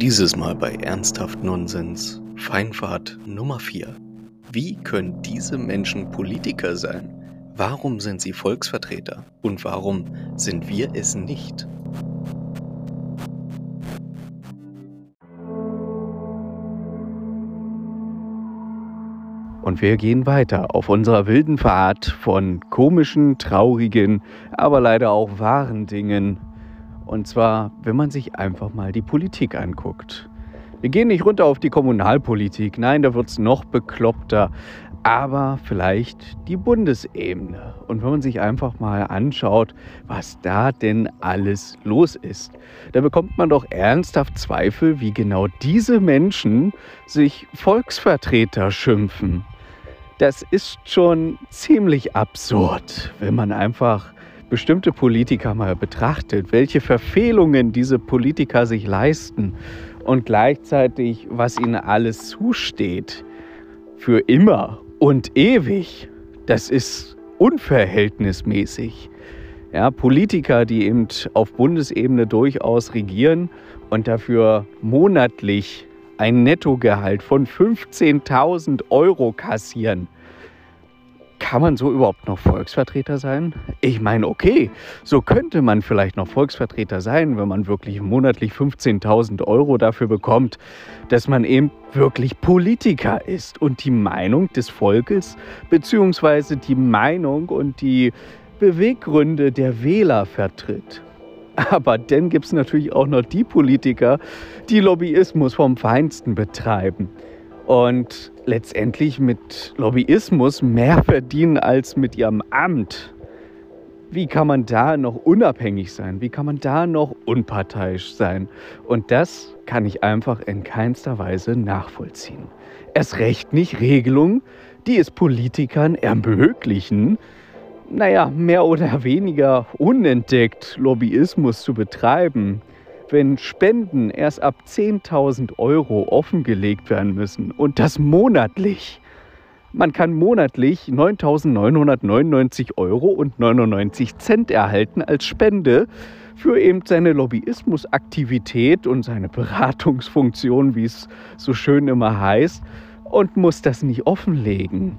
Dieses Mal bei Ernsthaft Nonsens, Feinfahrt Nummer 4. Wie können diese Menschen Politiker sein? Warum sind sie Volksvertreter? Und warum sind wir es nicht? Und wir gehen weiter auf unserer wilden Fahrt von komischen, traurigen, aber leider auch wahren Dingen. Und zwar, wenn man sich einfach mal die Politik anguckt. Wir gehen nicht runter auf die Kommunalpolitik, nein, da wird es noch bekloppter, aber vielleicht die Bundesebene. Und wenn man sich einfach mal anschaut, was da denn alles los ist, da bekommt man doch ernsthaft Zweifel, wie genau diese Menschen sich Volksvertreter schimpfen. Das ist schon ziemlich absurd, wenn man einfach bestimmte Politiker mal betrachtet, welche Verfehlungen diese Politiker sich leisten und gleichzeitig, was ihnen alles zusteht, für immer und ewig, das ist unverhältnismäßig. Ja, Politiker, die eben auf Bundesebene durchaus regieren und dafür monatlich ein Nettogehalt von 15.000 Euro kassieren. Kann man so überhaupt noch Volksvertreter sein? Ich meine, okay, so könnte man vielleicht noch Volksvertreter sein, wenn man wirklich monatlich 15.000 Euro dafür bekommt, dass man eben wirklich Politiker ist und die Meinung des Volkes beziehungsweise die Meinung und die Beweggründe der Wähler vertritt. Aber dann gibt es natürlich auch noch die Politiker, die Lobbyismus vom Feinsten betreiben und letztendlich mit Lobbyismus mehr verdienen als mit ihrem Amt. Wie kann man da noch unabhängig sein? Wie kann man da noch unparteiisch sein? Und das kann ich einfach in keinster Weise nachvollziehen. Erst recht nicht Regelungen, die es Politikern ermöglichen, naja, mehr oder weniger unentdeckt Lobbyismus zu betreiben, wenn Spenden erst ab 10.000 Euro offengelegt werden müssen und das monatlich. Man kann monatlich 9.999 Euro und 99 Cent erhalten als Spende für eben seine Lobbyismusaktivität und seine Beratungsfunktion, wie es so schön immer heißt, und muss das nicht offenlegen.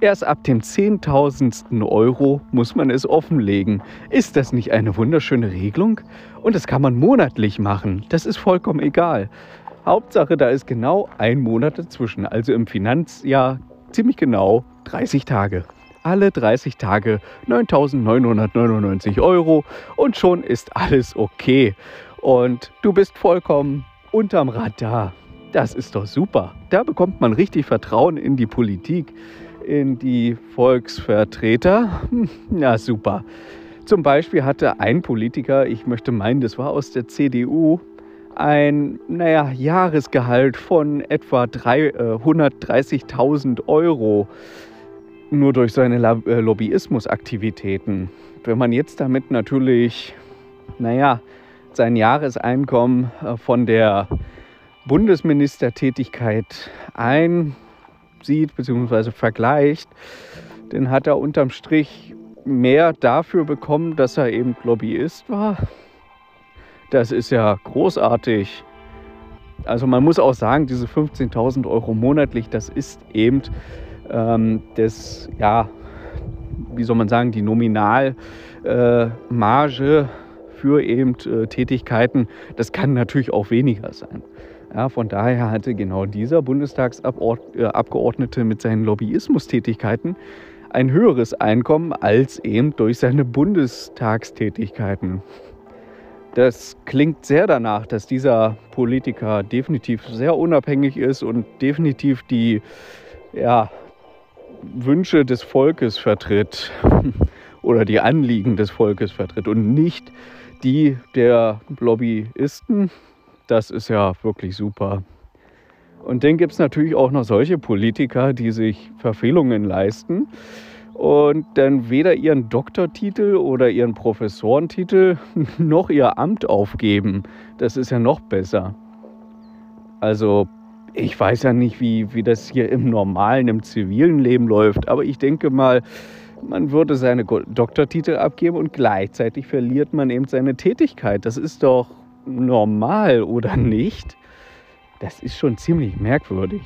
Erst ab dem zehntausendsten Euro muss man es offenlegen. Ist das nicht eine wunderschöne Regelung? Und das kann man monatlich machen. Das ist vollkommen egal. Hauptsache, da ist genau ein Monat dazwischen. Also im Finanzjahr ziemlich genau 30 Tage. Alle 30 Tage 9.999 Euro und schon ist alles okay. Und du bist vollkommen unterm Radar. Das ist doch super. Da bekommt man richtig Vertrauen in die Politik in die Volksvertreter. Ja, super. Zum Beispiel hatte ein Politiker, ich möchte meinen, das war aus der CDU, ein naja, Jahresgehalt von etwa 130.000 äh, Euro nur durch seine äh, Lobbyismusaktivitäten. Wenn man jetzt damit natürlich, naja, sein Jahreseinkommen äh, von der Bundesministertätigkeit ein sieht bzw. vergleicht, dann hat er unterm Strich mehr dafür bekommen, dass er eben Lobbyist war. Das ist ja großartig. Also man muss auch sagen, diese 15.000 Euro monatlich, das ist eben ähm, das, ja, wie soll man sagen, die Nominalmarge äh, für eben äh, Tätigkeiten. Das kann natürlich auch weniger sein. Ja, von daher hatte genau dieser Bundestagsabgeordnete mit seinen Lobbyismustätigkeiten ein höheres Einkommen als eben durch seine Bundestagstätigkeiten. Das klingt sehr danach, dass dieser Politiker definitiv sehr unabhängig ist und definitiv die ja, Wünsche des Volkes vertritt oder die Anliegen des Volkes vertritt und nicht die der Lobbyisten, das ist ja wirklich super. Und dann gibt es natürlich auch noch solche Politiker, die sich Verfehlungen leisten und dann weder ihren Doktortitel oder ihren Professorentitel noch ihr Amt aufgeben. Das ist ja noch besser. Also ich weiß ja nicht, wie, wie das hier im normalen, im zivilen Leben läuft, aber ich denke mal, man würde seine Doktortitel abgeben und gleichzeitig verliert man eben seine Tätigkeit. Das ist doch normal, oder nicht? Das ist schon ziemlich merkwürdig.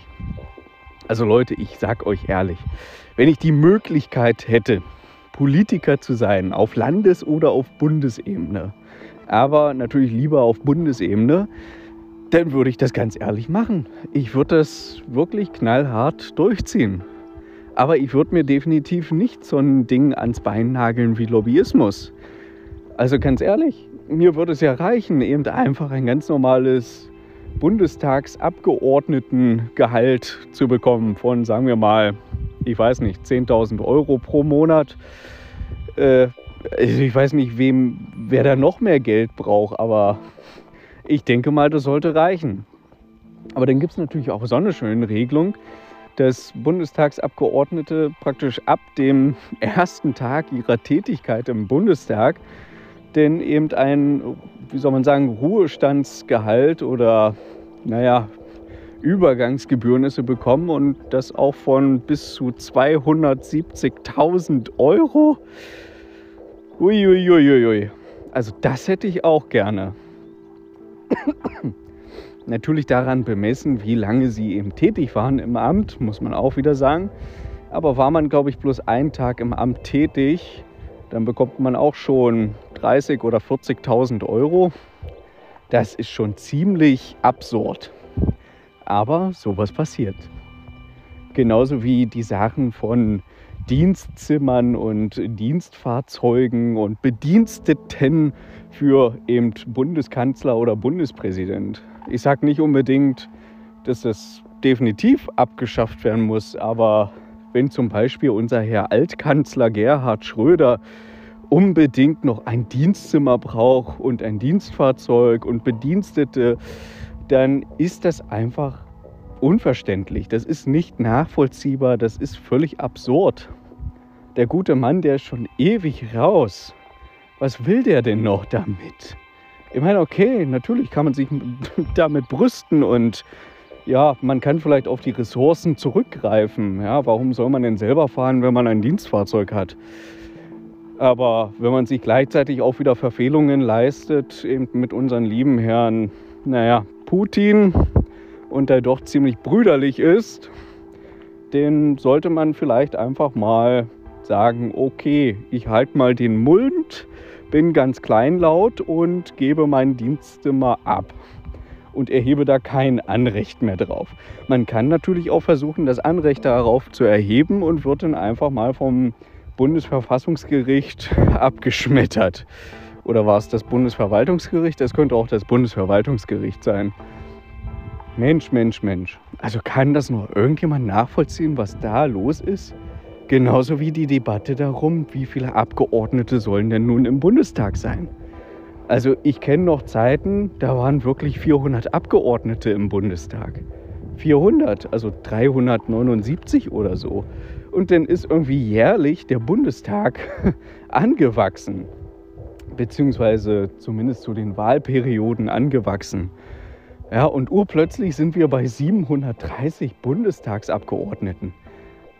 Also Leute, ich sag euch ehrlich, wenn ich die Möglichkeit hätte, Politiker zu sein, auf Landes- oder auf Bundesebene, aber natürlich lieber auf Bundesebene, dann würde ich das ganz ehrlich machen. Ich würde das wirklich knallhart durchziehen. Aber ich würde mir definitiv nicht so ein Ding ans Bein nageln wie Lobbyismus. Also ganz ehrlich, mir würde es ja reichen, eben einfach ein ganz normales Bundestagsabgeordnetengehalt zu bekommen von, sagen wir mal, ich weiß nicht, 10.000 Euro pro Monat. Äh, ich weiß nicht, wem, wer da noch mehr Geld braucht, aber ich denke mal, das sollte reichen. Aber dann gibt es natürlich auch so eine schöne Regelung, dass Bundestagsabgeordnete praktisch ab dem ersten Tag ihrer Tätigkeit im Bundestag denn eben ein, wie soll man sagen, Ruhestandsgehalt oder, naja, Übergangsgebührnisse bekommen und das auch von bis zu 270.000 Euro. Uiuiuiui. Also das hätte ich auch gerne. Natürlich daran bemessen, wie lange sie eben tätig waren im Amt, muss man auch wieder sagen. Aber war man, glaube ich, bloß einen Tag im Amt tätig, dann bekommt man auch schon 30.000 oder 40.000 Euro. Das ist schon ziemlich absurd. Aber sowas passiert. Genauso wie die Sachen von Dienstzimmern und Dienstfahrzeugen und Bediensteten für eben Bundeskanzler oder Bundespräsident. Ich sage nicht unbedingt, dass das definitiv abgeschafft werden muss, aber wenn zum Beispiel unser Herr Altkanzler Gerhard Schröder unbedingt noch ein Dienstzimmer braucht und ein Dienstfahrzeug und Bedienstete, dann ist das einfach unverständlich. Das ist nicht nachvollziehbar, das ist völlig absurd. Der gute Mann, der ist schon ewig raus. Was will der denn noch damit? Ich meine, okay, natürlich kann man sich damit brüsten und ja, man kann vielleicht auf die Ressourcen zurückgreifen. Ja, warum soll man denn selber fahren, wenn man ein Dienstfahrzeug hat? Aber wenn man sich gleichzeitig auch wieder Verfehlungen leistet, eben mit unseren lieben Herrn, naja, Putin und der doch ziemlich brüderlich ist, den sollte man vielleicht einfach mal sagen, okay, ich halte mal den Mund, bin ganz kleinlaut und gebe mein Dienstzimmer ab und erhebe da kein Anrecht mehr drauf. Man kann natürlich auch versuchen, das Anrecht darauf zu erheben und wird dann einfach mal vom Bundesverfassungsgericht abgeschmettert. Oder war es das Bundesverwaltungsgericht? Das könnte auch das Bundesverwaltungsgericht sein. Mensch, Mensch, Mensch. Also kann das noch irgendjemand nachvollziehen, was da los ist? Genauso wie die Debatte darum, wie viele Abgeordnete sollen denn nun im Bundestag sein? Also ich kenne noch Zeiten, da waren wirklich 400 Abgeordnete im Bundestag. 400, also 379 oder so. Und dann ist irgendwie jährlich der Bundestag angewachsen, beziehungsweise zumindest zu den Wahlperioden angewachsen. Ja, und urplötzlich sind wir bei 730 Bundestagsabgeordneten.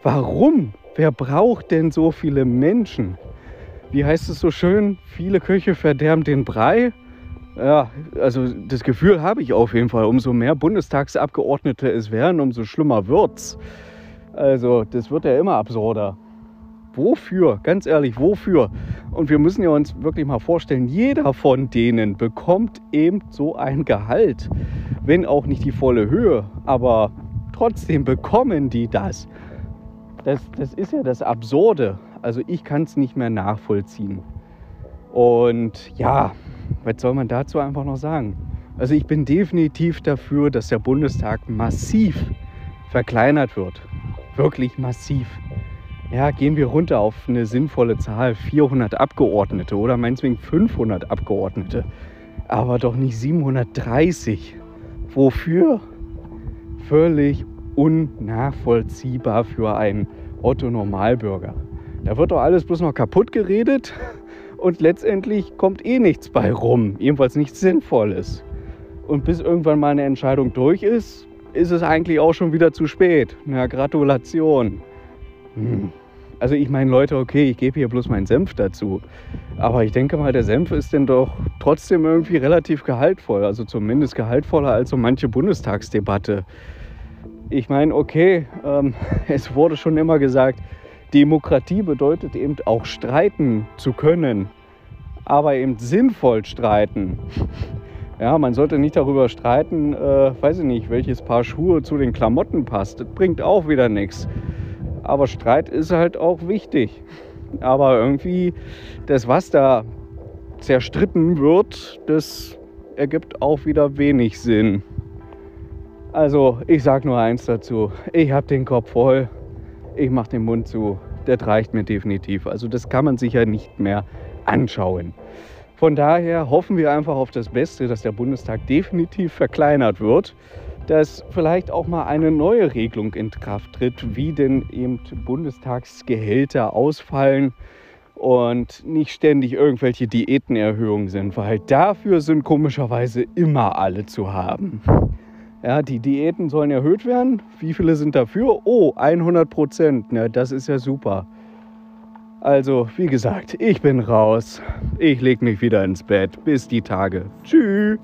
Warum? Wer braucht denn so viele Menschen? Wie heißt es so schön? Viele Köche verderben den Brei. Ja, also das Gefühl habe ich auf jeden Fall. Umso mehr Bundestagsabgeordnete es werden, umso schlimmer wird's. Also das wird ja immer absurder. Wofür? Ganz ehrlich, wofür? Und wir müssen ja uns wirklich mal vorstellen, jeder von denen bekommt eben so ein Gehalt. Wenn auch nicht die volle Höhe, aber trotzdem bekommen die das. Das, das ist ja das Absurde. Also ich kann es nicht mehr nachvollziehen. Und ja, was soll man dazu einfach noch sagen? Also ich bin definitiv dafür, dass der Bundestag massiv verkleinert wird. Wirklich massiv. Ja, gehen wir runter auf eine sinnvolle Zahl, 400 Abgeordnete oder meinetwegen 500 Abgeordnete, aber doch nicht 730. Wofür? Völlig unnachvollziehbar für einen Otto Normalbürger. Da wird doch alles bloß noch kaputt geredet und letztendlich kommt eh nichts bei rum, jedenfalls nichts Sinnvolles. Und bis irgendwann mal eine Entscheidung durch ist, ist es eigentlich auch schon wieder zu spät. Na, Gratulation. Hm. Also ich meine, Leute, okay, ich gebe hier bloß meinen Senf dazu. Aber ich denke mal, der Senf ist denn doch trotzdem irgendwie relativ gehaltvoll. Also zumindest gehaltvoller als so manche Bundestagsdebatte. Ich meine, okay, ähm, es wurde schon immer gesagt, Demokratie bedeutet eben auch streiten zu können, aber eben sinnvoll streiten. Ja, man sollte nicht darüber streiten, äh, weiß ich nicht, welches Paar Schuhe zu den Klamotten passt. Das bringt auch wieder nichts. Aber Streit ist halt auch wichtig. Aber irgendwie, das, was da zerstritten wird, das ergibt auch wieder wenig Sinn. Also, ich sage nur eins dazu. Ich habe den Kopf voll. Ich mache den Mund zu. Das reicht mir definitiv. Also, das kann man sich ja nicht mehr anschauen. Von daher hoffen wir einfach auf das Beste, dass der Bundestag definitiv verkleinert wird, dass vielleicht auch mal eine neue Regelung in Kraft tritt, wie denn eben Bundestagsgehälter ausfallen und nicht ständig irgendwelche Diätenerhöhungen sind, weil dafür sind komischerweise immer alle zu haben. Ja, die Diäten sollen erhöht werden. Wie viele sind dafür? Oh, 100 Prozent. Ja, das ist ja super. Also, wie gesagt, ich bin raus. Ich leg mich wieder ins Bett. Bis die Tage. Tschüss.